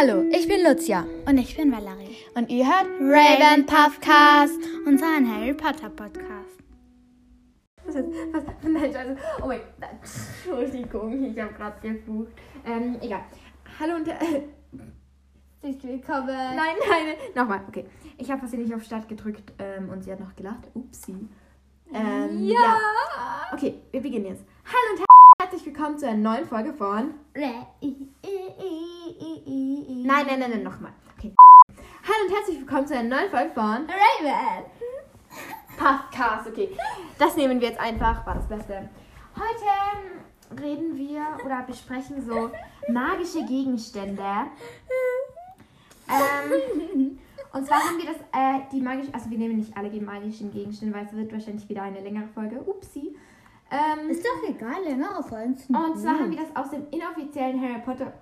Hallo, ich bin Lucia. Und ich bin Valerie. Und ihr hört Raven Puffcast. Unseren Harry Potter Podcast. Was ist, was, nein, Scheiße. Oh mein Gott. Entschuldigung, ich habe gerade geflucht. Ähm, egal. Hallo und äh, willkommen. Nein, nein, nochmal. Okay. Ich habe versehentlich auf Start gedrückt ähm, und sie hat noch gelacht. Upsi. Ähm, Ja. ja. Okay, wir beginnen jetzt. Hallo und herzlich willkommen zu einer neuen Folge von. Nein, nein, nein, nein, nochmal. Okay. Hallo und herzlich willkommen zu einer neuen Folge von Raven. Podcast. Okay, das nehmen wir jetzt einfach. War das Beste. Heute reden wir oder besprechen so magische Gegenstände. Ähm, und zwar haben wir das, äh, die magische, also wir nehmen nicht alle die magischen Gegenstände, weil es wird wahrscheinlich wieder eine längere Folge. Upsi. Ähm, Ist doch egal, längere Folgen sind und zwar haben wir das aus dem inoffiziellen Harry Potter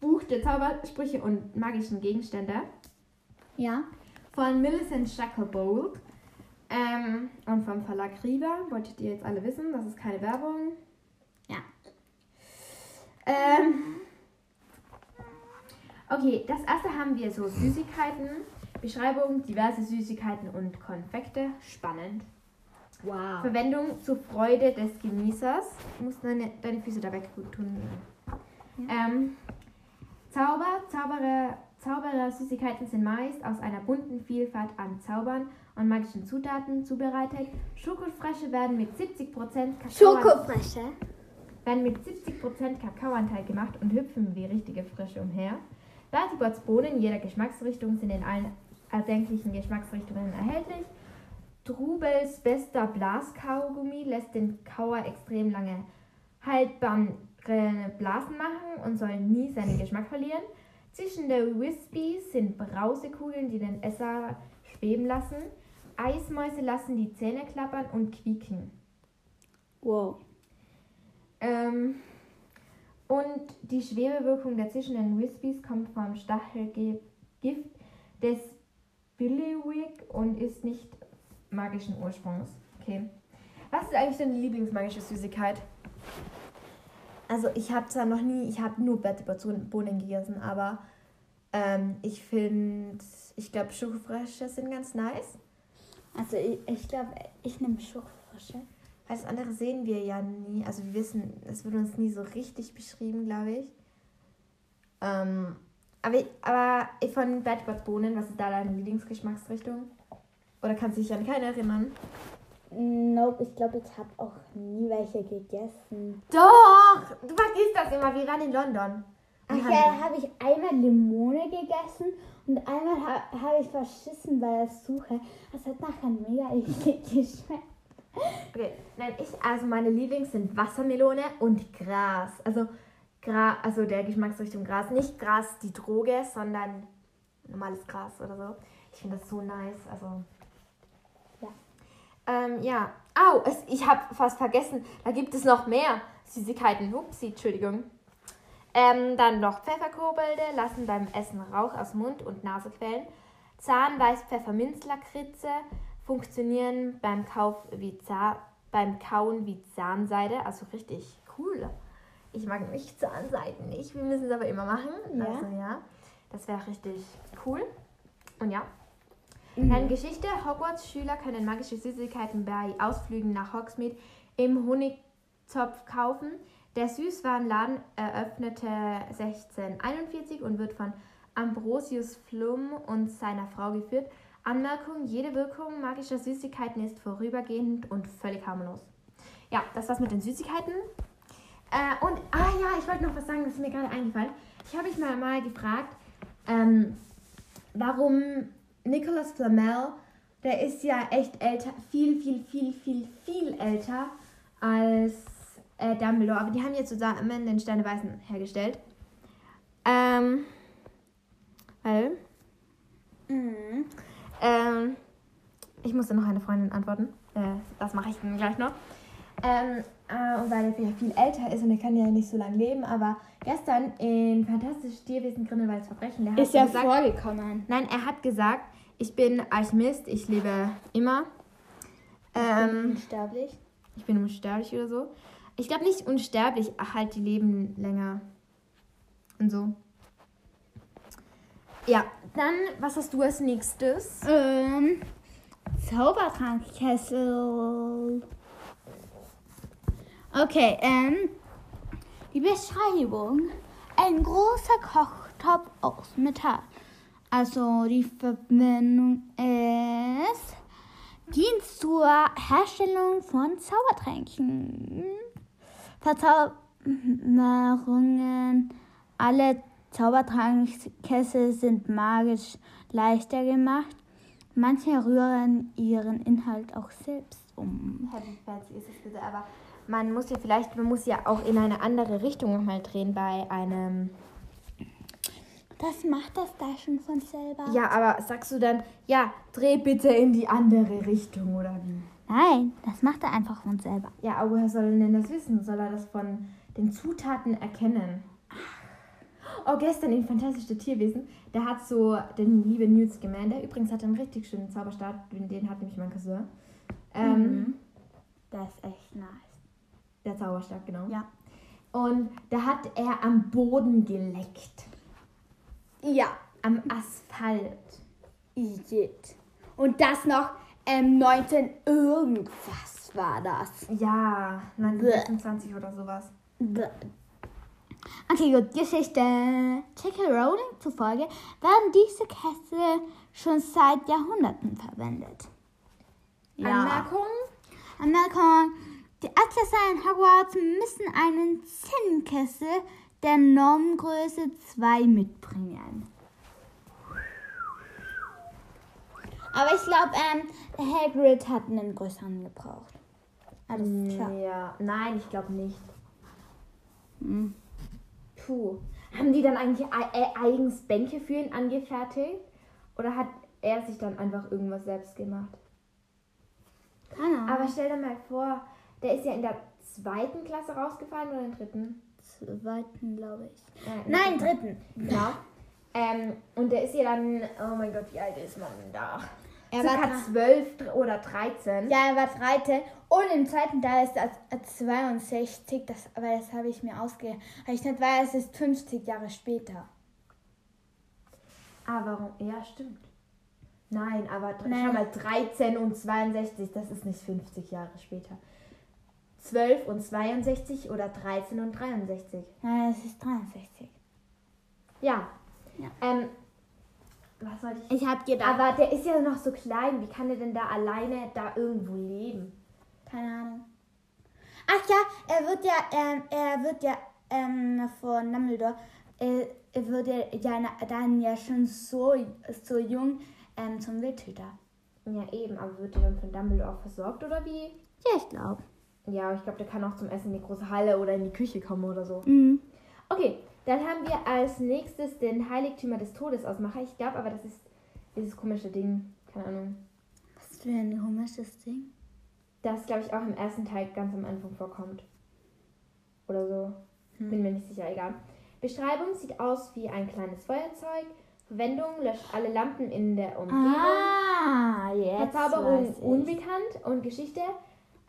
Buch der Zaubersprüche und magischen Gegenstände Ja. von Millicent Shacklebolt ähm, und vom Verlag Rieber. Wolltet ihr jetzt alle wissen? Das ist keine Werbung. Ja. Ähm, okay, das erste haben wir so Süßigkeiten. Beschreibung, diverse Süßigkeiten und Konfekte. Spannend. Wow. Verwendung zur Freude des Genießers. Du musst deine, deine Füße da weg tun. Ähm, Zauber, Zauberer, Zauberer Süßigkeiten sind meist aus einer bunten Vielfalt an Zaubern und magischen Zutaten zubereitet. Schokofrösche werden mit 70% Kakao Schokofresche. werden mit 70% Kakaoanteil gemacht und hüpfen wie richtige Frösche umher. Bertibots Bohnen jeder Geschmacksrichtung sind in allen erdenklichen Geschmacksrichtungen erhältlich. Trubels bester Blaskaugummi lässt den Kauer extrem lange haltbare Blasen machen und soll nie seinen Geschmack verlieren. Zwischen der Wispies sind Brausekugeln, die den Esser schweben lassen. Eismäuse lassen die Zähne klappern und quieken. Wow. Ähm, und die Schwebewirkung der zischenden Wispies kommt vom Stachelgift des Billywick und ist nicht magischen Ursprungs. Okay. Was ist eigentlich deine Lieblingsmagische Süßigkeit? Also ich habe zwar noch nie, ich habe nur Bohnen gegessen, aber ähm, ich finde, ich glaube Schokofrösche sind ganz nice. Also ich, ich glaube, ich nehme Schokofresche. Weil das andere sehen wir ja nie. Also wir wissen, es wird uns nie so richtig beschrieben, glaube ich. Ähm, aber, aber von Bad Bots Bohnen, was ist da deine Lieblingsgeschmacksrichtung? Oder kannst du dich an keine erinnern? Nope, ich glaube, ich habe auch nie welche gegessen. Doch! Du vergisst das immer, wir waren in London. Ach ja, habe ich einmal Limone gegessen und einmal ha habe ich verschissen bei der Suche. Das hat nachher mega eklig geschmeckt. Okay, nein, ich, also meine Lieblings sind Wassermelone und Gras. Also, Gra, also der Geschmacksrichtung Gras. Nicht Gras, die Droge, sondern normales Gras oder so. Ich finde das so nice. Also. Ähm, ja. Au, es, ich habe fast vergessen. Da gibt es noch mehr Süßigkeiten. Upsi, Entschuldigung. Ähm, dann noch Pfefferkobolde lassen beim Essen Rauch aus Mund und Nase quellen. Zahnweiß Pfefferminzlakritze funktionieren beim Kauf wie Zahn, beim Kauen wie Zahnseide. Also richtig cool. Ich mag nicht Zahnseiden nicht. Wir müssen es aber immer machen. Ja. Also ja. Das wäre richtig cool. Und ja. Dann Geschichte. Hogwarts-Schüler können magische Süßigkeiten bei Ausflügen nach Hogsmeade im Honigtopf kaufen. Der Süßwarenladen eröffnete 1641 und wird von Ambrosius Flum und seiner Frau geführt. Anmerkung, jede Wirkung magischer Süßigkeiten ist vorübergehend und völlig harmlos. Ja, das war's mit den Süßigkeiten. Äh, und, ah ja, ich wollte noch was sagen, das ist mir gerade eingefallen. Ich habe mich mal, mal gefragt, ähm, warum Nicholas Flamel, der ist ja echt älter, viel, viel, viel, viel, viel älter als äh, Dumbledore. Aber die haben jetzt zusammen den Stein der Weißen hergestellt. Ähm, weil, Mhm. ähm, ich musste noch eine Freundin antworten. Äh, das mache ich dann gleich noch. Ähm, äh, und weil er viel, viel älter ist und er kann ja nicht so lange leben, aber gestern in Fantastisches Tierwesen Grindelwalds Verbrechen, der hat Ist ja gesagt, vorgekommen. Nein, er hat gesagt, ich bin Alchemist, ich lebe immer. Ähm, Unsterblich. ich bin unsterblich oder so. Ich glaube nicht unsterblich, halt die leben länger. Und so. Ja, dann, was hast du als nächstes? Ähm, Zaubertrankkessel. Okay, ähm, die Beschreibung. Ein großer Kochtopf aus Metall. Also die Verbindung ist dient zur Herstellung von Zaubertränken. Verzauberungen. Alle Zaubertrankkessel sind magisch leichter gemacht. Manche rühren ihren Inhalt auch selbst um. Fancy ist es bitte, aber man muss ja vielleicht, man muss ja auch in eine andere Richtung nochmal drehen bei einem. Das macht das da schon von selber. Ja, aber sagst du dann, ja, dreh bitte in die andere Richtung oder wie? Nein, das macht er einfach von selber. Ja, aber woher soll er denn das wissen? Soll er das von den Zutaten erkennen? Oh, gestern in Fantastische Tierwesen, da hat so der liebe Newt Scamander, übrigens hat er einen richtig schönen Zauberstab, den den hat nämlich mein Cousin. Ähm, Mhm. Das ist echt nice. Der Zauberstab, genau. Ja. Und da hat er am Boden geleckt. Ja, Am Asphalt. Igitt. Und das noch ähm, 19 irgendwas war das. Ja, 1926 oder sowas. Bäh. Okay, gut. Geschichte. J.K. Rowling zufolge werden diese Kessel schon seit Jahrhunderten verwendet. Anmerkung? Anmerkung. Die Atlasse in Hogwarts müssen einen Zinnkessel der Normgröße 2 mitbringen. Aber ich glaube, ähm, Hagrid hat einen größeren gebraucht. Alles klar. Ja, nein, ich glaube nicht. Hm. Puh. Haben die dann eigentlich ei- äh, eigens Bänke für ihn angefertigt? Oder hat er sich dann einfach irgendwas selbst gemacht? Keine Ahnung. Aber stell dir mal vor, der ist ja in der zweiten Klasse rausgefallen oder in der dritten? Zweiten, glaube ich. Äh, in der Nein, dritten. Genau. Ähm, und der ist ja dann, oh mein Gott, wie alt ist man da? Er Circa war, 12 oder 13. ja, er war zweite. Und im zweiten Teil ist er äh, 62. Das, aber das habe ich mir ausgerechnet, weil es ist 50 Jahre später. Ah, warum? Ja, stimmt. Nein, aber Nein. schau mal, 13 und 62, das ist nicht 50 Jahre später. 12 und 62 oder 13 und 63. Nein, es ist 63. Ja. Ja. Ähm, was soll ich? Ich habe gedacht, Aber der ist ja noch so klein. Wie kann er denn da alleine da irgendwo leben? keine Ahnung. Ach ja, er wird ja, ähm, er wird ja ähm, von Dumbledore, äh, er wird ja, ja dann ja schon so, so jung ähm, zum Wildhüter. Ja, eben. Aber wird er dann von Dumbledore versorgt oder wie? Ja, ich glaube. Ja, ich glaube, der kann auch zum Essen in die große Halle oder in die Küche kommen oder so. Mhm. Okay, dann haben wir als nächstes den Heiligtümer des Todes Ausmacher. Ich glaube aber, das ist dieses komische Ding. Keine Ahnung. Was für ein komisches Ding. Das, glaube ich, auch im ersten Teil ganz am Anfang vorkommt. Oder so. Hm. Bin mir nicht sicher, egal. Beschreibung sieht aus wie ein kleines Feuerzeug. Verwendung löscht alle Lampen in der Umgebung. Ah, jetzt Verzauberung unbekannt und Geschichte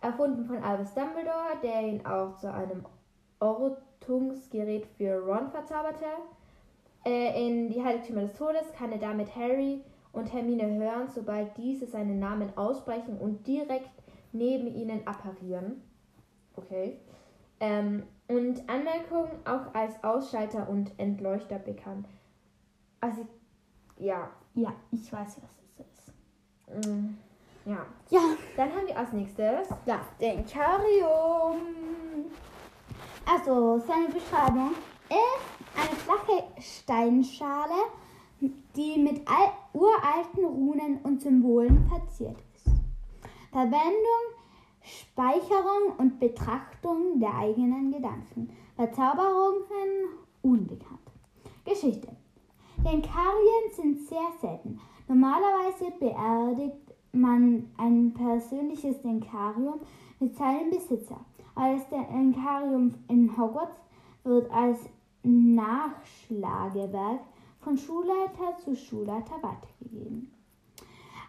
erfunden von Albus Dumbledore, der ihn auch zu einem Ortungsgerät für Ron verzauberte. Äh, in die Heiligtümer des Todes kann er damit Harry und Hermine hören, sobald diese seinen Namen aussprechen und direkt neben ihnen apparieren. Okay. Ähm, und Anmerkung auch als Ausschalter und Entleuchter bekannt. Also, ja. Ja, ich weiß, was es ist. mm, Ja. Ja, Dann haben wir als nächstes. das Denkarium. Also, seine Beschreibung ist eine flache Steinschale, die mit al uralten Runen und Symbolen verziert ist. Verwendung, Speicherung und Betrachtung der eigenen Gedanken. Verzauberungen unbekannt. Geschichte. Denkarien sind sehr selten. Normalerweise beerdigt man ein persönliches Denkarium mit seinem Besitzer. Aber das Denkarium in Hogwarts wird als Nachschlagewerk von Schulleiter zu Schulleiter weitergegeben.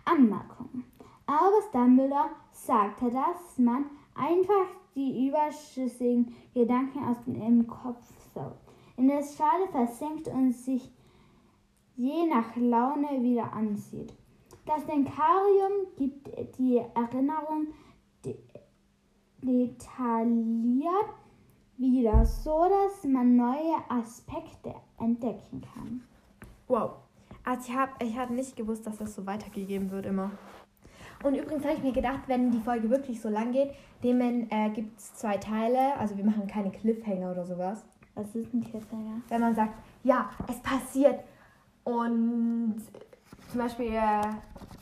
Anmerkung. Albus Dumbledore sagte, dass man einfach die überschüssigen Gedanken aus dem Kopf saugt, in der Schale versenkt und sich je nach Laune wieder anzieht. Das Denkarium gibt die Erinnerung de detailliert wieder, so dass man neue Aspekte entdecken kann. Wow. Also ich habe ich hab nicht gewusst, dass das so weitergegeben wird immer. Und übrigens habe ich mir gedacht, wenn die Folge wirklich so lang geht, dem äh, gibt es zwei Teile. Also wir machen keine Cliffhanger oder sowas. Was ist ein Cliffhanger? Wenn man sagt, ja, es passiert. Und zum Beispiel, äh,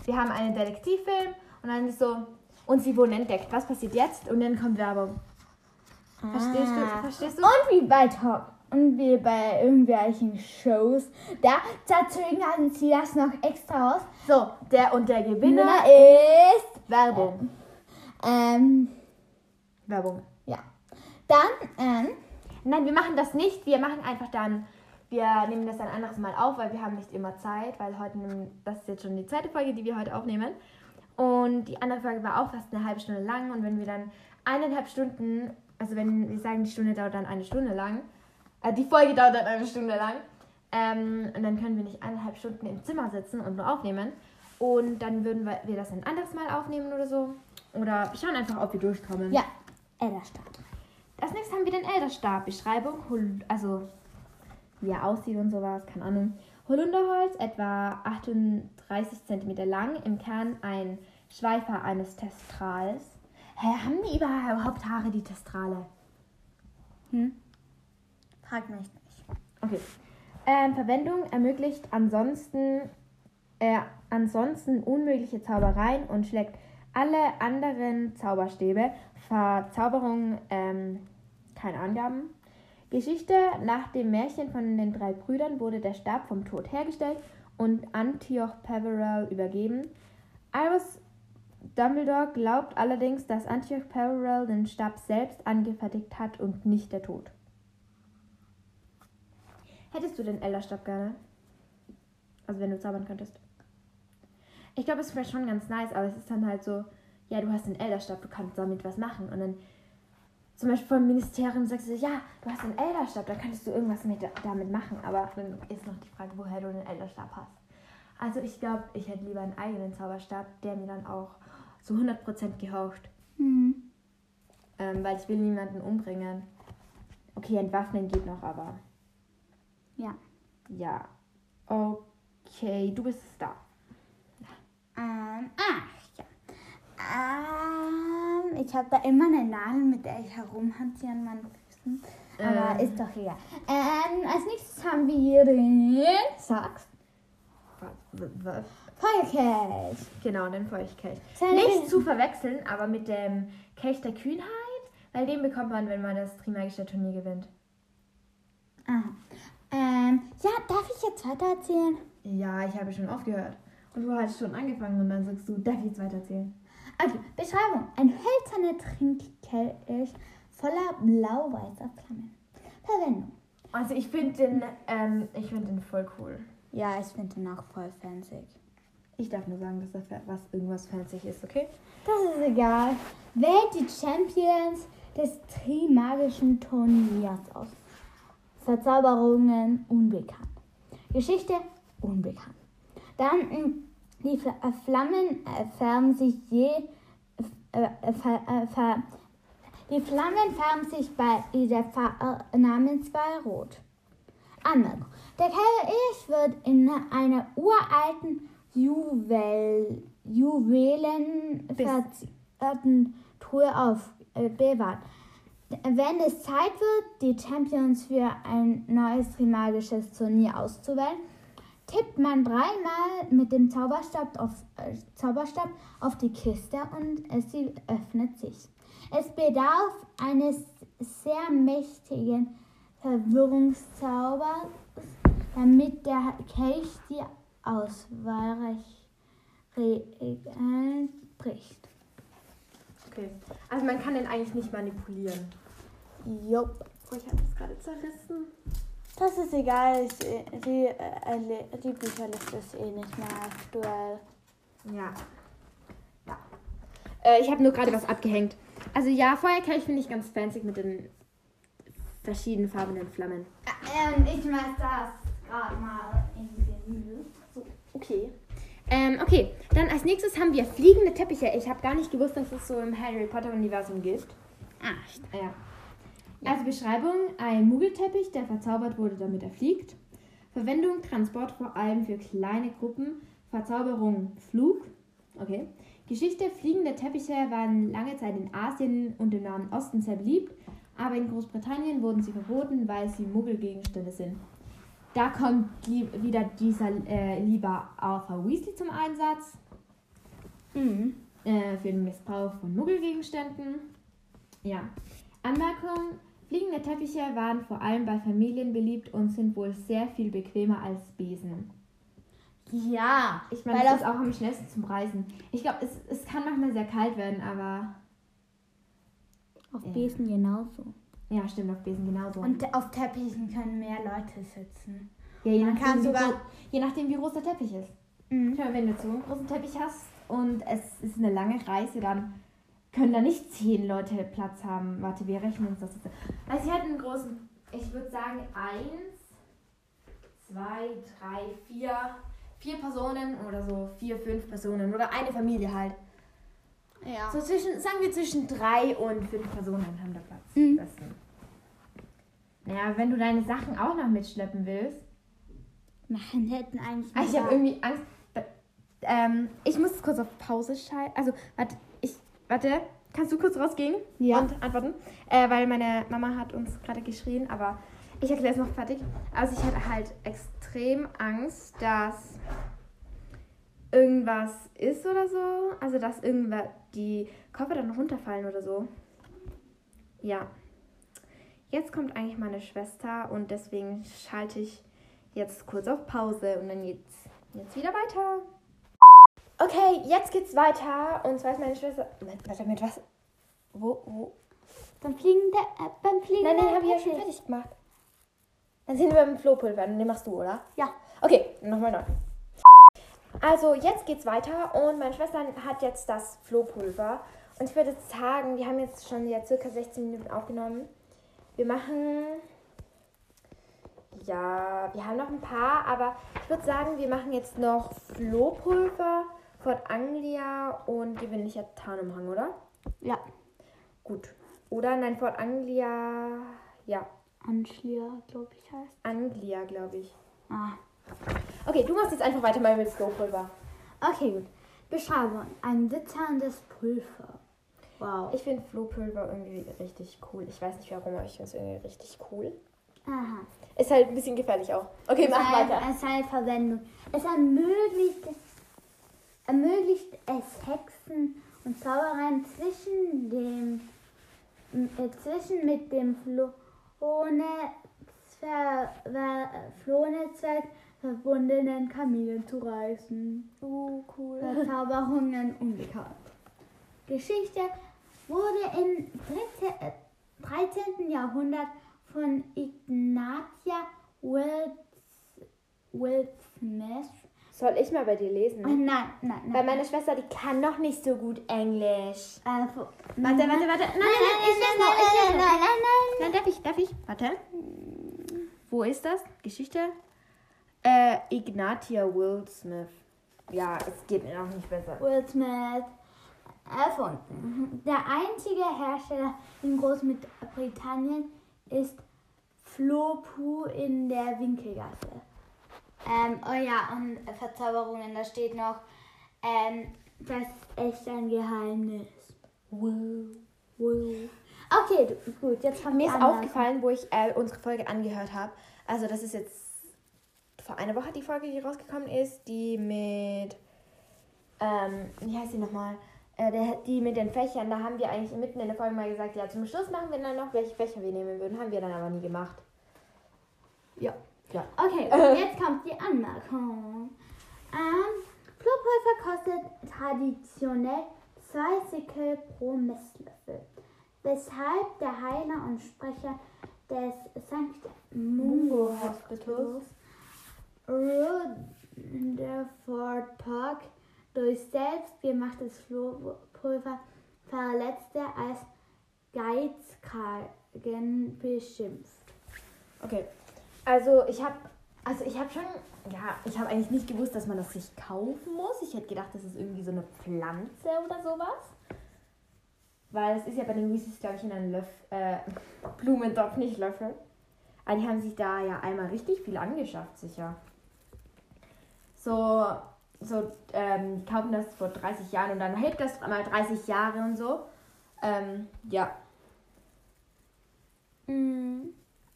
wir haben einen Detektivfilm und dann ist so, und sie wurden entdeckt. Was passiert jetzt? Und dann kommt Werbung. Verstehst du? Ah. Verstehst du? Und wie bei Top und wie bei irgendwelchen Shows, da verzögern sie das noch extra aus. So, der und der Gewinner. Gewinner ist Werbung. ähm, Werbung. ja. Dann ähm, Nein, wir machen das nicht. Wir machen einfach dann, wir nehmen das ein anderes Mal auf, weil wir haben nicht immer Zeit, weil heute, das ist jetzt schon die zweite Folge, die wir heute aufnehmen. Und die andere Folge war auch fast eine halbe Stunde lang. Und wenn wir dann eineinhalb Stunden, also wenn wir sagen, die Stunde dauert dann eine Stunde lang, äh, die Folge dauert dann eine Stunde lang, ähm, und dann können wir nicht eineinhalb Stunden im Zimmer sitzen und nur aufnehmen. Und dann würden wir, wir das ein anderes Mal aufnehmen oder so. Oder wir schauen einfach, ob wir durchkommen. ja, Elderstab. Als nächstes haben wir den Elderstab. Beschreibung, also wie er aussieht und sowas, keine Ahnung. Holunderholz, etwa 38 cm lang, im Kern ein Schweifer eines Testrals. Hä, haben die überhaupt Haare, die Testrale? Hm? Frag mich nicht. Okay. Ähm, Verwendung ermöglicht ansonsten, äh, ansonsten unmögliche Zaubereien und schlägt alle anderen Zauberstäbe. Verzauberung, ähm, keine Angaben. Geschichte: Nach dem Märchen von den drei Brüdern wurde der Stab vom Tod hergestellt und Antioch Peverell übergeben. Iris Dumbledore glaubt allerdings, dass Antioch Peverell den Stab selbst angefertigt hat und nicht der Tod. Hättest du den Elderstab gerne? Also wenn du zaubern könntest. Ich glaube, es wäre schon ganz nice, aber es ist dann halt so, ja, du hast den Elderstab, du kannst damit was machen. Und dann zum Beispiel vom Ministerium sagst du, ja, du hast den Elderstab, da könntest du irgendwas mit, damit machen. Aber dann ist noch die Frage, woher du den Elderstab hast. Also ich glaube, ich hätte lieber einen eigenen Zauberstab, der mir dann auch zu 100% gehorcht. Hm. Ähm, weil ich will niemanden umbringen. Okay, entwaffnen geht noch, aber Ja. ja. Okay, du bist da. Ähm, ja. Ähm, ich habe da immer eine Nadel, mit der ich herumhantiere an meinen Füßen. Aber Ähm. ist doch egal. Ähm, als nächstes haben wir den Sag's. Feuerkelch. Genau, den Feuchtkelch. Seine- Nicht zu verwechseln, aber mit dem Kelch der Kühnheit, weil den bekommt man, wenn man das Trimagische Turnier gewinnt. Aha. Ähm, ja, darf ich jetzt weiter erzählen? Ja, ich habe schon aufgehört. Und du hast schon angefangen und dann sagst du, darf ich jetzt weitererzählen? Okay, Beschreibung. Ein hölzerner Trinkkelch voller blau-weißer Flammen. Verwendung. Also ich finde den, ähm, ich finde den voll cool. Ja, ich finde den auch voll fancy. Ich darf nur sagen, dass das was irgendwas fancy ist, okay? Das ist egal. Wählt die Champions des Trimagischen Turniers aus. Verzauberungen unbekannt. Geschichte unbekannt. Dann mm, die äh, Flammen färben sich je äh, äh, die Flammen färben sich bei der Namenswahl rot. Anmerkung. Der Kelch wird in einer uralten Juwel, Juwelenverzierten Truhe aufbewahrt. Wenn es Zeit wird, die Champions für ein neues Trimagisches Turnier auszuwählen, tippt man dreimal mit dem Zauberstab auf, äh, Zauberstab auf die Kiste und es, sie öffnet sich. Es bedarf eines sehr mächtigen Verwirrungszaubers, damit der Kelch die Auswahlregeln bricht. Okay. Also man kann den eigentlich nicht manipulieren. Jupp. Oh, ich habe das gerade zerrissen. Das ist egal, ich, die, äh, die Bücherliste ist eh nicht mehr aktuell. Ja. Ja. Äh, ich habe nur gerade was abgehängt. Also ja, Feuerkelch finde ich ganz fancy mit den verschiedenfarbenen Flammen. Ähm, ich mach das gerade mal in die müde. So, okay. Ähm, okay, dann als nächstes haben wir fliegende Teppiche. Ich habe gar nicht gewusst, dass es so im Harry Potter-Universum gibt. Ah, echt? Ja. Also Beschreibung: Ein Muggelteppich, der verzaubert wurde, damit er fliegt. Verwendung: Transport vor allem für kleine Gruppen. Verzauberung: Flug. Okay. Geschichte: Fliegende Teppiche waren lange Zeit in Asien und im Nahen Osten sehr beliebt, aber in Großbritannien wurden sie verboten, weil sie Muggelgegenstände sind. Da kommt wieder dieser äh, lieber Arthur Weasley zum Einsatz Mhm. äh, für den Missbrauch von Muggelgegenständen. Ja. Anmerkung: Fliegende Teppiche waren vor allem bei Familien beliebt und sind wohl sehr viel bequemer als Besen. Ja. Ich meine, Weil das ist auch am schnellsten zum Reisen. Ich glaube, es, es kann manchmal sehr kalt werden, aber Auf Ja. Besen genauso. ja, stimmt, auf Besen genauso. Und auf Teppichen können mehr Leute sitzen. ja, je, man nachdem, kann wie sogar- je nachdem, wie groß der Teppich ist. Mhm. Wenn du so einen großen Teppich hast und es ist eine lange Reise, dann können da nicht zehn Leute Platz haben. Warte, wir rechnen uns das jetzt. Also sie hatten einen großen, ich würde sagen eins, zwei, drei, vier, vier Personen oder so, vier, fünf Personen oder eine Familie halt. Ja. So zwischen, sagen wir zwischen drei und fünf Personen haben da Platz. Mhm. Besten. Naja, wenn du deine Sachen auch noch mitschleppen willst. Nein, hätten eigentlich. Ah, ich habe irgendwie Angst. Ähm, ich muss kurz auf Pause schalten. Also, warte, ich, warte, kannst du kurz rausgehen Ja. und antworten? Äh, weil meine Mama hat uns gerade geschrien, aber ich erkläre es noch fertig. Also, ich hatte halt extrem Angst, dass irgendwas ist oder so. Also, dass irgendwer die Koffer dann runterfallen oder so. Ja. Jetzt kommt eigentlich meine Schwester und deswegen schalte ich jetzt kurz auf Pause und dann geht's jetzt wieder weiter. Okay, jetzt geht's weiter und zwar ist meine Schwester. Warte, mit was? Wo, wo? Beim Fliegen der. Äh, beim Fliegen Nein, den der habe ich ja schon fertig gemacht. Dann sind wir beim Flohpulver und den machst du, oder? Ja. Okay, nochmal neu. Also, jetzt geht's weiter und meine Schwester hat jetzt das Flohpulver. Und ich würde sagen, wir haben jetzt schon ja circa 16 Minuten aufgenommen. Wir machen. Ja, wir haben noch ein paar, aber ich würde sagen, wir machen jetzt noch Flohpulver, Fort Anglia und gewöhnlicher Tarnumhang, oder? Ja. Gut. Oder nein, Fort Anglia. Ja, Anschlier, glaube ich, heißt. Anglia, glaube ich. Ah. Okay, du machst jetzt einfach weiter mal mit Flohpulver. Okay, gut. Beschreibung. Ein glitzerndes Pulver. Wow. Ich finde Flohpulver irgendwie richtig cool. Ich weiß nicht warum, aber ich finde es irgendwie richtig cool. Aha. Ist halt ein bisschen gefährlich auch. Okay, mach Seine- weiter. Seine Verwendung. Es ermöglicht, ermöglicht es Hexen und Zauberern zwischen dem äh, zwischen mit dem Flohne, Flohnetzwerk verbundenen Kaminen zu reisen. Oh, cool. Verzauberungen unbekannt. Geschichte wurde im 13. äh, 13. Jahrhundert von Ignatia Wildsmith. Soll ich mal bei dir lesen? Oh, nein, nein, Weil nein. meine Schwester, die kann noch nicht so gut Englisch. Äh, wo- Warte, warte, warte. Nein, nein, nein, ich lese noch, ich lese noch. nein, nein, nein. Nein, darf ich, darf ich? Warte. Wo ist das? Geschichte? Äh, Ignatia Wildsmith. Ja, es geht mir noch nicht besser. Wildsmith erfunden. Der einzige Hersteller in Großbritannien ist Flopu in der Winkelgasse. Ähm, oh ja, und Verzauberungen, da steht noch, ähm, das ist echt ein Geheimnis. Wow. Wow. Okay, gut, jetzt kommt Mir die ist Anmerkung. aufgefallen, wo ich äh, unsere Folge angehört habe. Also das ist jetzt vor einer Woche die Folge, die rausgekommen ist, die mit, ähm, wie heißt die nochmal? Äh, der, die mit den Fächern, da haben wir eigentlich mitten in der Folge mal gesagt, ja, zum Schluss machen wir dann noch, welche Fächer wir nehmen würden. Haben wir dann aber nie gemacht. Ja. Ja. Okay, und jetzt kommt die Anmerkung. Ähm, Flohpulver kostet traditionell 2 Sickel pro Messlöffel, weshalb der Heiler und Sprecher des St. Mungo Hospitals Rutherford Park durch selbstgemachtes Flohpulver Verletzte als Geizkragen beschimpft. Okay. Also ich habe Also ich schon, ja, ich habe eigentlich nicht gewusst, dass man das sich kaufen muss. Ich hätte gedacht, das ist irgendwie so eine Pflanze oder sowas. Weil es ist ja bei den Weasleys, glaube ich, in einem Löffel, äh, Blumentopf, nicht Löffel. Aber die haben sich da ja einmal richtig viel angeschafft, sicher. So, so, ähm, die kaufen das vor 30 Jahren und dann hält das mal 30 Jahre und so. Ähm, ja. Mhm.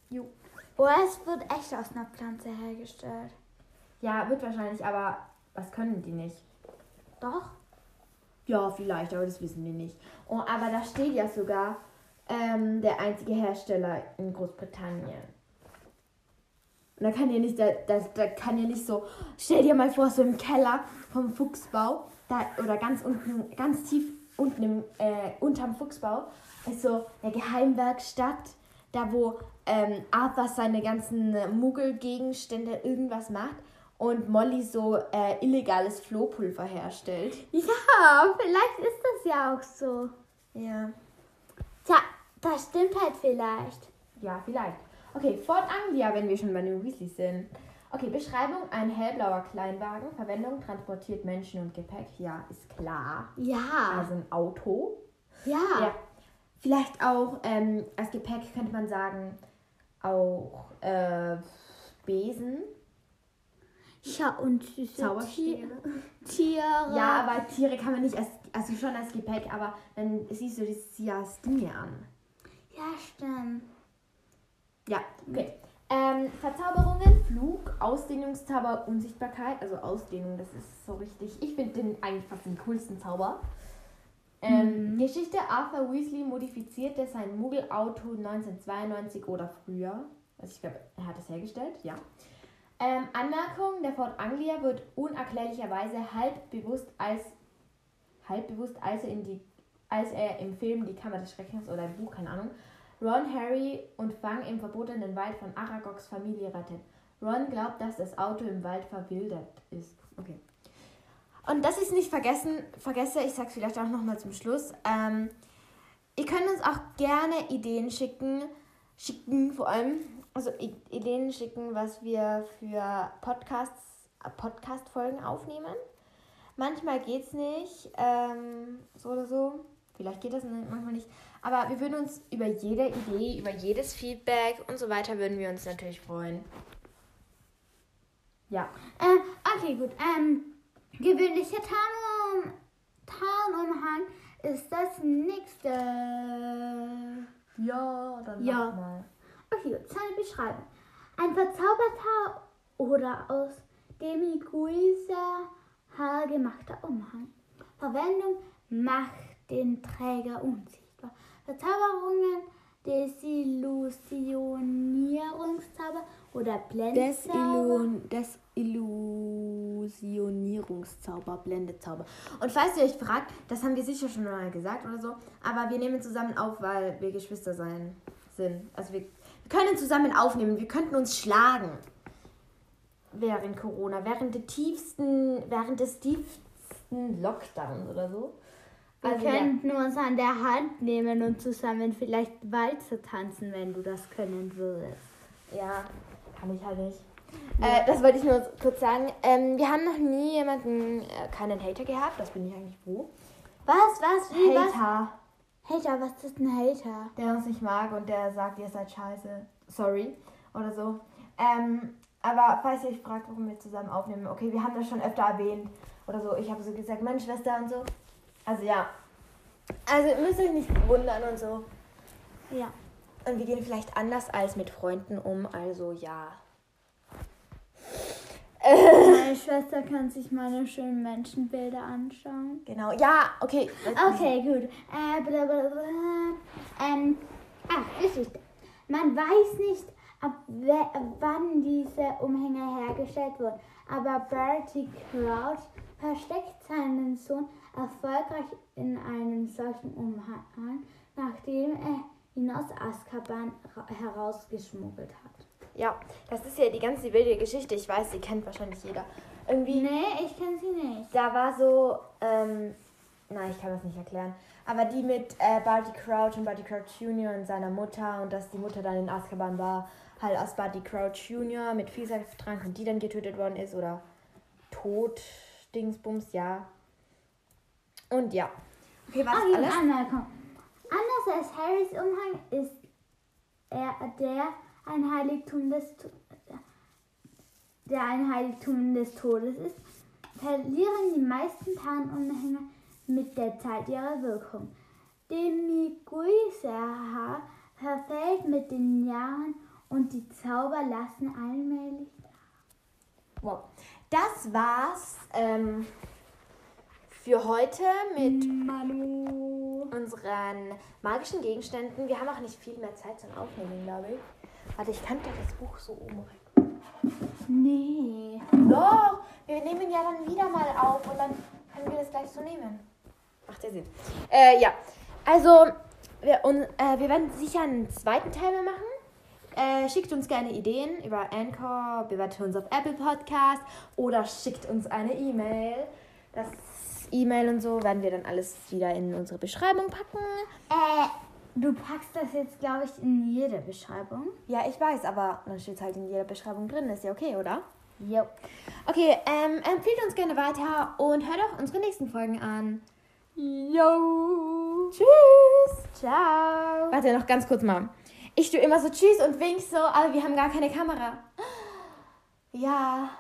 Jo. Oder es wird echt aus einer Pflanze hergestellt. Ja, wird wahrscheinlich, aber was können die nicht? Doch? Ja, vielleicht, aber das wissen wir nicht. Oh, aber da steht ja sogar ähm, der einzige Hersteller in Großbritannien. Und da kann ja nicht, da, da, da kann ja nicht so, stell dir mal vor, so im Keller vom Fuchsbau, da, oder ganz unten, ganz tief unten im, äh, unterm Fuchsbau, ist so eine Geheimwerkstatt, da wo ähm, Arthur seine ganzen Muggelgegenstände irgendwas macht und Molly so äh, illegales Flohpulver herstellt. Ja, vielleicht ist das ja auch so. Ja. Tja, das stimmt halt vielleicht. Ja, vielleicht. Okay, Fort Anglia, wenn wir schon bei den Weasleys sind. Okay, Beschreibung: Ein hellblauer Kleinwagen. Verwendung: transportiert Menschen und Gepäck. Ja, ist klar. Ja. Also ein Auto. Ja. Ja. Vielleicht auch ähm, als Gepäck könnte man sagen, auch äh, Besen. Ja, und süße Zauberstäbe. Ti- Tiere. Ja, aber Tiere kann man nicht als, also schon als Gepäck, aber dann siehst du das ja als Dinge an. Ja, stimmt. Ja, okay. Ähm, Verzauberungen, Flug, Ausdehnungszauber, Unsichtbarkeit. Also Ausdehnung, das ist so richtig. Ich finde den eigentlich fast den coolsten Zauber. Ähm, Geschichte: Arthur Weasley modifizierte sein Muggelauto 1992 oder früher. Also ich glaube, er hat es hergestellt, ja. Ähm, Anmerkung: Der Fort Anglia wird unerklärlicherweise halb bewusst als halb bewusst, als er, in die, als er im Film Die Kammer des Schreckens oder im Buch, keine Ahnung, Ron, Harry und Fang im verbotenen Wald von Aragogs Familie rettet. Ron glaubt, dass das Auto im Wald verwildert ist. Okay. Und das ist nicht vergessen, vergesse, ich sag's vielleicht auch nochmal zum Schluss. Ähm, ihr könnt uns auch gerne Ideen schicken, schicken vor allem, also Ideen schicken, was wir für Podcasts, äh, Podcast-Folgen aufnehmen. Manchmal geht's nicht, ähm, so oder so. Vielleicht geht das manchmal nicht. Aber wir würden uns über jede Idee, über jedes Feedback und so weiter würden wir uns natürlich freuen. Ja. Ähm, okay, gut. Ähm, gewöhnlicher Tarnum Tarnumhang ist das nächste. Ja, dann Ja. mal. Okay. Seine Beschreibung. Ein verzauberter oder aus demiguiser Haar gemachter Umhang. Verwendung macht den Träger unsichtbar. Verzauberungen, Desillusionierungszauber oder Blendezauber. Desillusionierungszauber, Blendezauber. Und falls ihr euch fragt, das haben wir sicher schon mal gesagt oder so, aber wir nehmen zusammen auf, weil wir Geschwister sein sind. Also wir, wir können zusammen aufnehmen, wir könnten uns schlagen. Während Corona, während der tiefsten, während des tiefsten Lockdowns oder so. Wir Also, ja. könnten uns an der Hand nehmen und zusammen vielleicht Walze tanzen, wenn du das können würdest. Ja, kann ich halt nicht. Äh, das wollte ich nur kurz sagen. Ähm, wir haben noch nie jemanden, äh, keinen Hater gehabt. Das bin ich eigentlich froh. Was, was, wie, was? Hater, Hater, was ist ein Hater? der uns nicht mag und der sagt, ihr seid scheiße. Sorry. Oder so. Ähm, aber falls ihr euch fragt, warum wir zusammen aufnehmen, okay, wir haben das schon öfter erwähnt. Oder so. Ich habe so gesagt, meine Schwester und so. Also ja. Also ihr müsst euch nicht wundern und so. Ja. Und wir gehen vielleicht anders als mit Freunden um. Also ja. Meine Schwester kann sich meine schönen Menschenbilder anschauen. Genau. Ja, okay. Okay, gut. Äh, blablabla. ähm, ach, Geschichte. Man weiß nicht, ab wann diese Umhänge hergestellt wurden, aber Bertie Crouch versteckt seinen Sohn erfolgreich in einem solchen Umhang, nachdem er ihn aus Azkaban ra- herausgeschmuggelt hat. Ja, das ist ja die ganze wilde Geschichte. Ich weiß, sie kennt wahrscheinlich jeder. Irgendwie, Nee, ich kenne sie nicht. da war so, ähm, nein, ich kann das nicht erklären. Aber die mit äh, Barty Crouch und Barty Crouch Jr. und seiner Mutter und dass die Mutter dann in Azkaban war, halt aus Buddy Crouch Jr. mit Vielsafttrank und die dann getötet worden ist oder Tod, Dingsbums, ja. Und ja. Okay, was Ah, alles? Anmerkung. Anders als Harrys Umhang ist er der ein Heiligtum des der ein Heiligtum des Todes ist, verlieren die meisten Tarnumhänge mit der Zeit ihre Wirkung. Demiguisaha verfällt mit den Jahren und die Zauber lassen allmählich Wow. Das war's ähm, für heute mit Manu. unseren magischen Gegenständen. Wir haben auch nicht viel mehr Zeit zum Aufnehmen, glaube ich. Warte, ich könnte das Buch so umrücken. Nee. Doch, wir nehmen ja dann wieder mal auf und dann können wir das gleich so nehmen. Macht ja Sinn. Äh, ja, also wir, un, äh, wir werden sicher einen zweiten Teil mehr machen. Äh, schickt uns gerne Ideen über Anchor, bewertet uns auf Apple Podcast oder schickt uns eine E-Mail. Das E-Mail und so werden wir dann alles wieder in unsere Beschreibung packen. Äh, du packst das jetzt, glaube ich, in jede Beschreibung. Ja, ich weiß, aber dann steht es halt in jeder Beschreibung drin. Ist ja okay, oder? Jo. Okay, ähm, empfiehlt uns gerne weiter und hört auch unsere nächsten Folgen an. Yo! Tschüss! Ciao. Warte, noch ganz kurz mal. Ich tue immer so Tschüss und wink so, aber wir haben gar keine Kamera. Ja,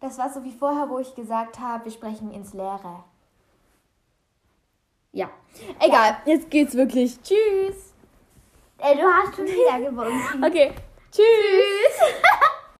das war so wie vorher, wo ich gesagt habe, wir sprechen ins Leere. Ja, egal, jetzt geht's wirklich. Tschüss! Äh, du hast schon wieder gewonnen. Okay, tschüss.